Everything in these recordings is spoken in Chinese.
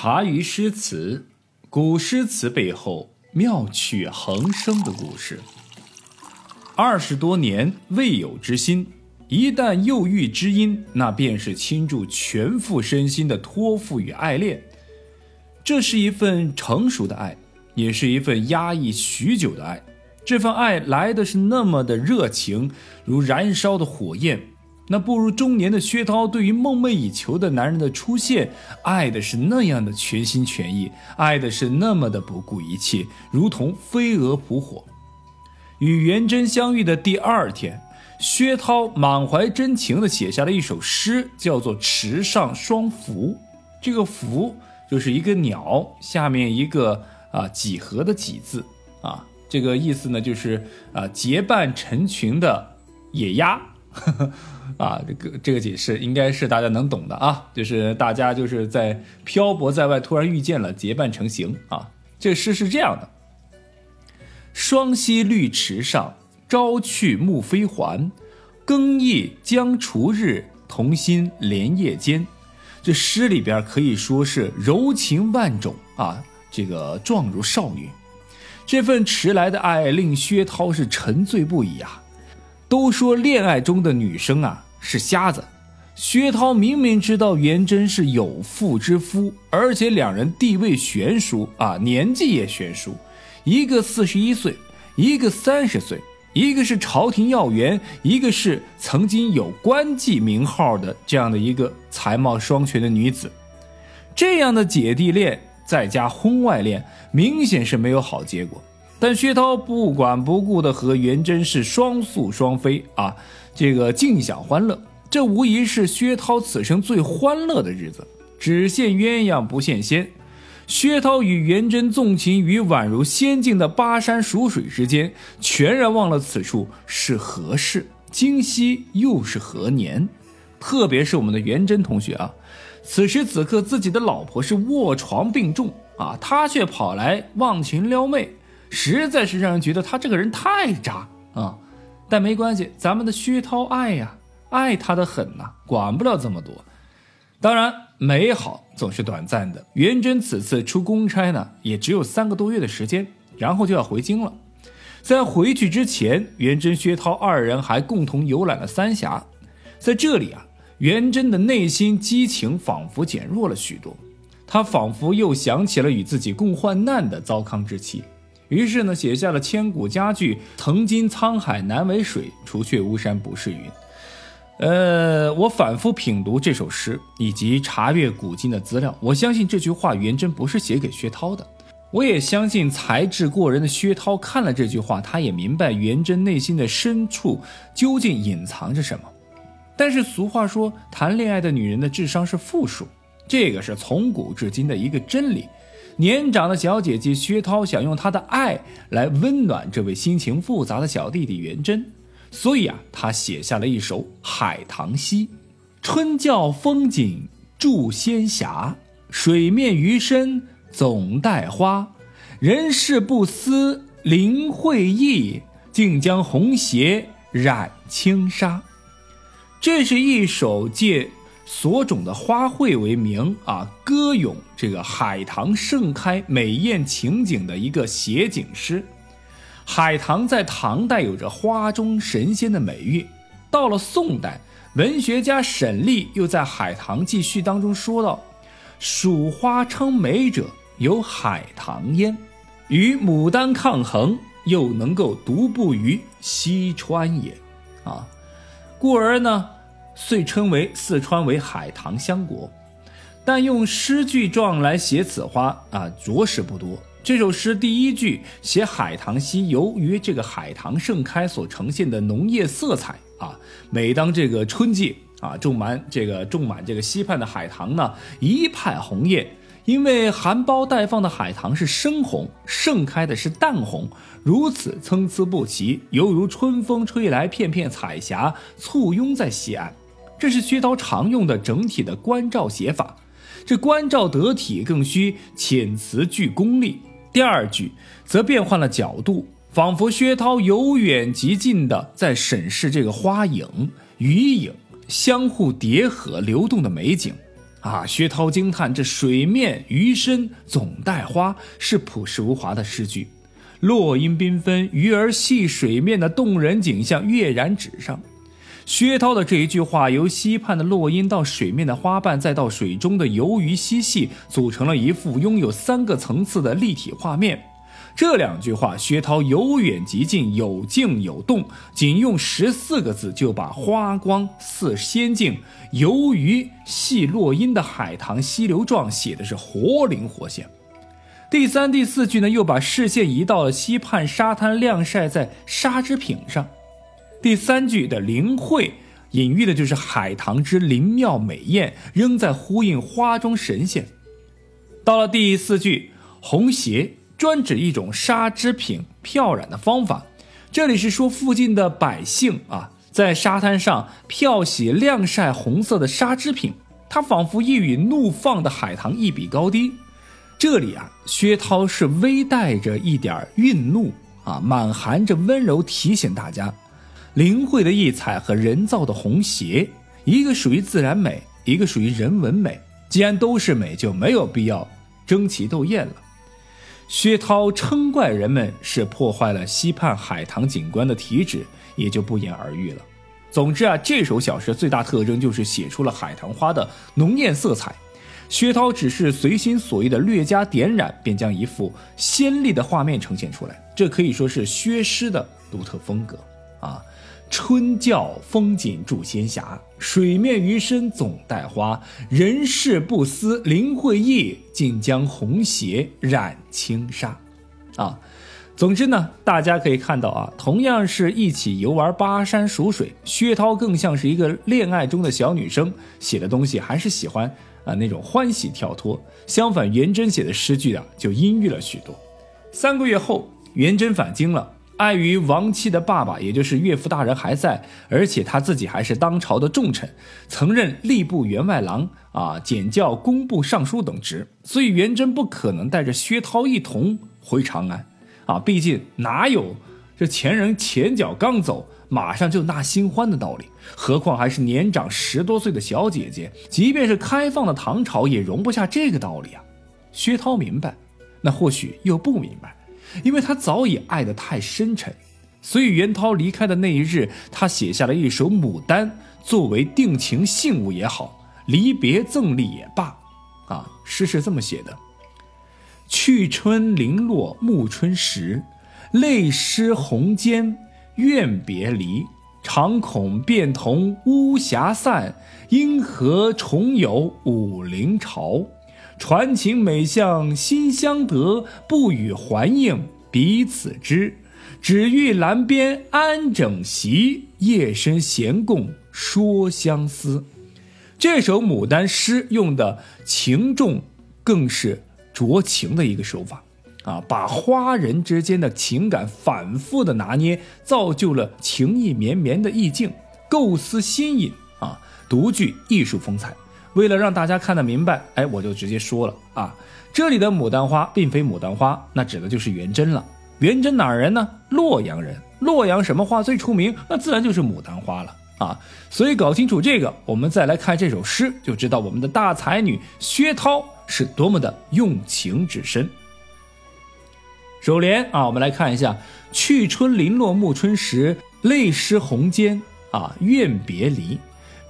茶余诗词，古诗词背后妙趣横生的故事。二十多年未有之心，一旦又遇知音，那便是倾注全副身心的托付与爱恋。这是一份成熟的爱，也是一份压抑许久的爱。这份爱来的是那么的热情，如燃烧的火焰。那步入中年的薛涛，对于梦寐以求的男人的出现，爱的是那样的全心全意，爱的是那么的不顾一切，如同飞蛾扑火。与元贞相遇的第二天，薛涛满怀真情地写下了一首诗，叫做《池上双凫》。这个“凫”就是一个鸟下面一个啊几何的“几”字啊，这个意思呢就是啊结伴成群的野鸭。啊，这个这个解释应该是大家能懂的啊，就是大家就是在漂泊在外，突然遇见了，结伴成行啊。这诗是这样的：双溪绿池上，朝去暮飞还。更夜将除日，同心连夜间。这诗里边可以说是柔情万种啊，这个状如少女。这份迟来的爱令薛涛是沉醉不已啊。都说恋爱中的女生啊。是瞎子，薛涛明明知道元贞是有妇之夫，而且两人地位悬殊啊，年纪也悬殊，一个四十一岁，一个三十岁，一个是朝廷要员，一个是曾经有官妓名号的这样的一个才貌双全的女子，这样的姐弟恋再加婚外恋，明显是没有好结果。但薛涛不管不顾的和元贞是双宿双飞啊。这个尽享欢乐，这无疑是薛涛此生最欢乐的日子。只羡鸳鸯不羡仙。薛涛与元贞纵情于宛如仙境的巴山蜀水之间，全然忘了此处是何世，今夕又是何年。特别是我们的元贞同学啊，此时此刻自己的老婆是卧床病重啊，他却跑来忘情撩妹，实在是让人觉得他这个人太渣啊。但没关系，咱们的薛涛爱呀，爱他的很呐，管不了这么多。当然，美好总是短暂的。元贞此次出公差呢，也只有三个多月的时间，然后就要回京了。在回去之前，元贞、薛涛二人还共同游览了三峡。在这里啊，元贞的内心激情仿佛减弱了许多，他仿佛又想起了与自己共患难的糟糠之妻。于是呢，写下了千古佳句：“曾经沧海难为水，除却巫山不是云。”呃，我反复品读这首诗，以及查阅古今的资料，我相信这句话元贞不是写给薛涛的。我也相信才智过人的薛涛看了这句话，他也明白元贞内心的深处究竟隐藏着什么。但是俗话说，谈恋爱的女人的智商是负数，这个是从古至今的一个真理。年长的小姐姐薛涛想用她的爱来温暖这位心情复杂的小弟弟元贞，所以啊，他写下了一首《海棠溪》：春教风景住仙霞，水面鱼身总带花。人事不思林会意，竟将红鞋染轻纱。这是一首借。所种的花卉为名啊，歌咏这个海棠盛开美艳情景的一个写景诗。海棠在唐代有着花中神仙的美誉，到了宋代，文学家沈立又在《海棠记序》当中说道：“蜀花称美者，有海棠焉，与牡丹抗衡，又能够独步于西川也。”啊，故而呢。遂称为四川为海棠香国，但用诗句状来写此花啊，着实不多。这首诗第一句写海棠溪，由于这个海棠盛开所呈现的浓艳色彩啊，每当这个春季啊，种满这个种满这个溪畔的海棠呢，一派红艳。因为含苞待放的海棠是深红，盛开的是淡红，如此参差不齐，犹如春风吹来，片片彩霞簇拥在西岸。这是薛涛常用的整体的关照写法，这关照得体更需遣词句功力。第二句则变换了角度，仿佛薛涛由远及近的在审视这个花影、鱼影相互叠合流动的美景。啊！薛涛惊叹：“这水面鱼身总带花，是朴实无华的诗句。落英缤纷，鱼儿戏水面的动人景象跃然纸上。”薛涛的这一句话，由溪畔的落英到水面的花瓣，再到水中的游鱼嬉戏，组成了一幅拥有三个层次的立体画面。这两句话，薛涛由远及近，有静有动，仅用十四个字就把花光似仙境、游鱼戏落英的海棠溪流状写的是活灵活现。第三、第四句呢，又把视线移到了溪畔沙滩，晾晒在纱织品上。第三句的灵慧，隐喻的就是海棠之灵妙美艳，仍在呼应花中神仙。到了第四句，红鞋专指一种纱织品漂染的方法，这里是说附近的百姓啊，在沙滩上漂洗晾晒红色的纱织品，它仿佛一与怒放的海棠一比高低。这里啊，薛涛是微带着一点愠怒啊，满含着温柔提醒大家。灵慧的异彩和人造的红鞋，一个属于自然美，一个属于人文美。既然都是美，就没有必要争奇斗艳了。薛涛称怪人们是破坏了溪畔海棠景观的题旨，也就不言而喻了。总之啊，这首小诗最大特征就是写出了海棠花的浓艳色彩。薛涛只是随心所欲的略加点染，便将一幅鲜丽的画面呈现出来。这可以说是薛诗的独特风格啊。春教风景助仙侠，水面鱼身总带花。人事不思林会意，竟将红鞋染轻纱。啊，总之呢，大家可以看到啊，同样是一起游玩巴山蜀水，薛涛更像是一个恋爱中的小女生，写的东西还是喜欢啊那种欢喜跳脱。相反，元贞写的诗句啊，就阴郁了许多。三个月后，元贞返京了。碍于亡妻的爸爸，也就是岳父大人还在，而且他自己还是当朝的重臣，曾任吏部员外郎啊、检校工部尚书等职，所以元贞不可能带着薛涛一同回长安啊！毕竟哪有这前人前脚刚走，马上就纳新欢的道理？何况还是年长十多岁的小姐姐，即便是开放的唐朝，也容不下这个道理啊！薛涛明白，那或许又不明白。因为他早已爱得太深沉，所以袁涛离开的那一日，他写下了一首《牡丹》，作为定情信物也好，离别赠礼也罢。啊，诗是这么写的：去春零落暮春时，泪湿红笺怨别离。常恐变同巫峡散，因何重游武陵潮？传情每向心相得，不与还应彼此知。只欲栏边安整席，夜深闲共说相思。这首牡丹诗用的情重，更是酌情的一个手法啊！把花人之间的情感反复的拿捏，造就了情意绵绵的意境，构思新颖啊，独具艺术风采。为了让大家看得明白，哎，我就直接说了啊，这里的牡丹花并非牡丹花，那指的就是元贞了。元贞哪人呢？洛阳人。洛阳什么花最出名？那自然就是牡丹花了啊。所以搞清楚这个，我们再来看这首诗，就知道我们的大才女薛涛是多么的用情至深。首联啊，我们来看一下：去春零落暮春时，泪湿红笺啊，怨别离。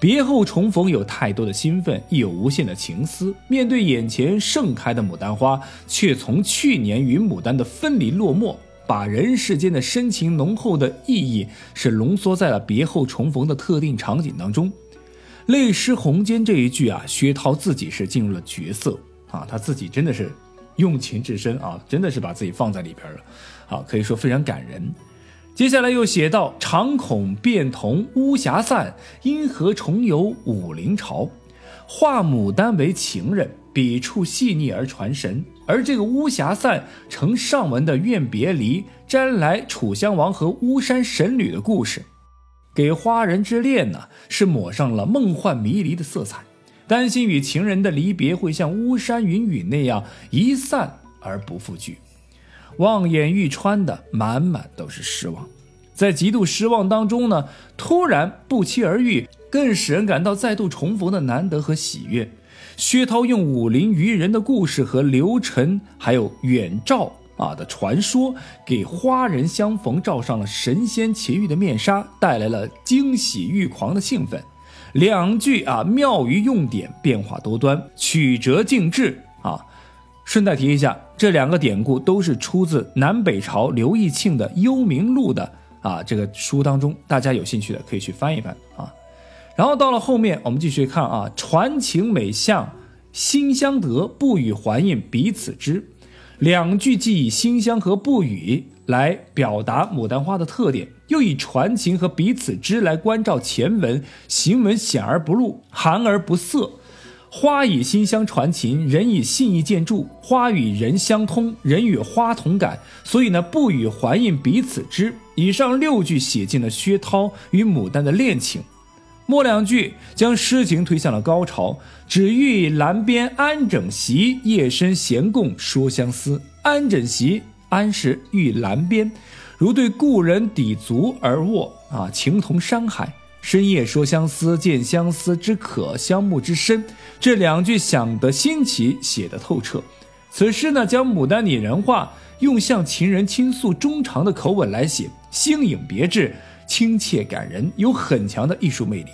别后重逢，有太多的兴奋，亦有无限的情思。面对眼前盛开的牡丹花，却从去年与牡丹的分离落寞，把人世间的深情浓厚的意义是浓缩在了别后重逢的特定场景当中。泪湿红笺这一句啊，薛涛自己是进入了角色啊，他自己真的是用情至深啊，真的是把自己放在里边了，啊，可以说非常感人。接下来又写到：“常恐变同巫峡散，因何重游武陵潮？”画牡丹为情人，笔触细腻而传神；而这个巫峡散呈上文的怨别离，沾来楚襄王和巫山神女的故事，给花人之恋呢是抹上了梦幻迷离的色彩。担心与情人的离别会像巫山云雨那样一散而不复聚。望眼欲穿的满满都是失望，在极度失望当中呢，突然不期而遇，更使人感到再度重逢的难得和喜悦。薛涛用武林渔人的故事和刘晨还有远照啊的传说，给花人相逢罩上了神仙奇遇的面纱，带来了惊喜欲狂的兴奋。两句啊妙语用典，变化多端，曲折尽致啊。顺带提一下，这两个典故都是出自南北朝刘义庆的《幽冥录》的啊这个书当中，大家有兴趣的可以去翻一翻啊。然后到了后面，我们继续看啊，传情美相心相得，不语还应彼此知。两句既以心相和不语来表达牡丹花的特点，又以传情和彼此知来关照前文行文显而不露，含而不涩。花以心相传情，人以信意见注。花与人相通，人与花同感，所以呢，不与还应彼此知。以上六句写尽了薛涛与牡丹的恋情。末两句将诗情推向了高潮，只欲栏边安枕席，夜深闲共说相思。安枕席，安是欲栏边，如对故人抵足而卧啊，情同山海。深夜说相思，见相思之可，相慕之深。这两句想得新奇，写得透彻。此诗呢，将牡丹拟人化，用向情人倾诉衷肠的口吻来写，新颖别致。亲切感人，有很强的艺术魅力。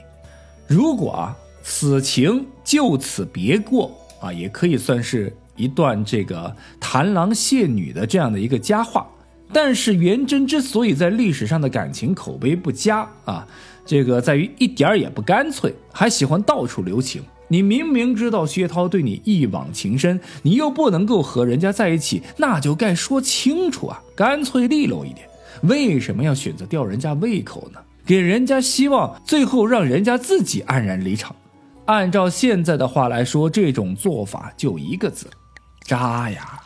如果啊，此情就此别过啊，也可以算是一段这个谈郎谢女的这样的一个佳话。但是元贞之所以在历史上的感情口碑不佳啊，这个在于一点儿也不干脆，还喜欢到处留情。你明明知道薛涛对你一往情深，你又不能够和人家在一起，那就该说清楚啊，干脆利落一点。为什么要选择吊人家胃口呢？给人家希望，最后让人家自己黯然离场。按照现在的话来说，这种做法就一个字：渣呀。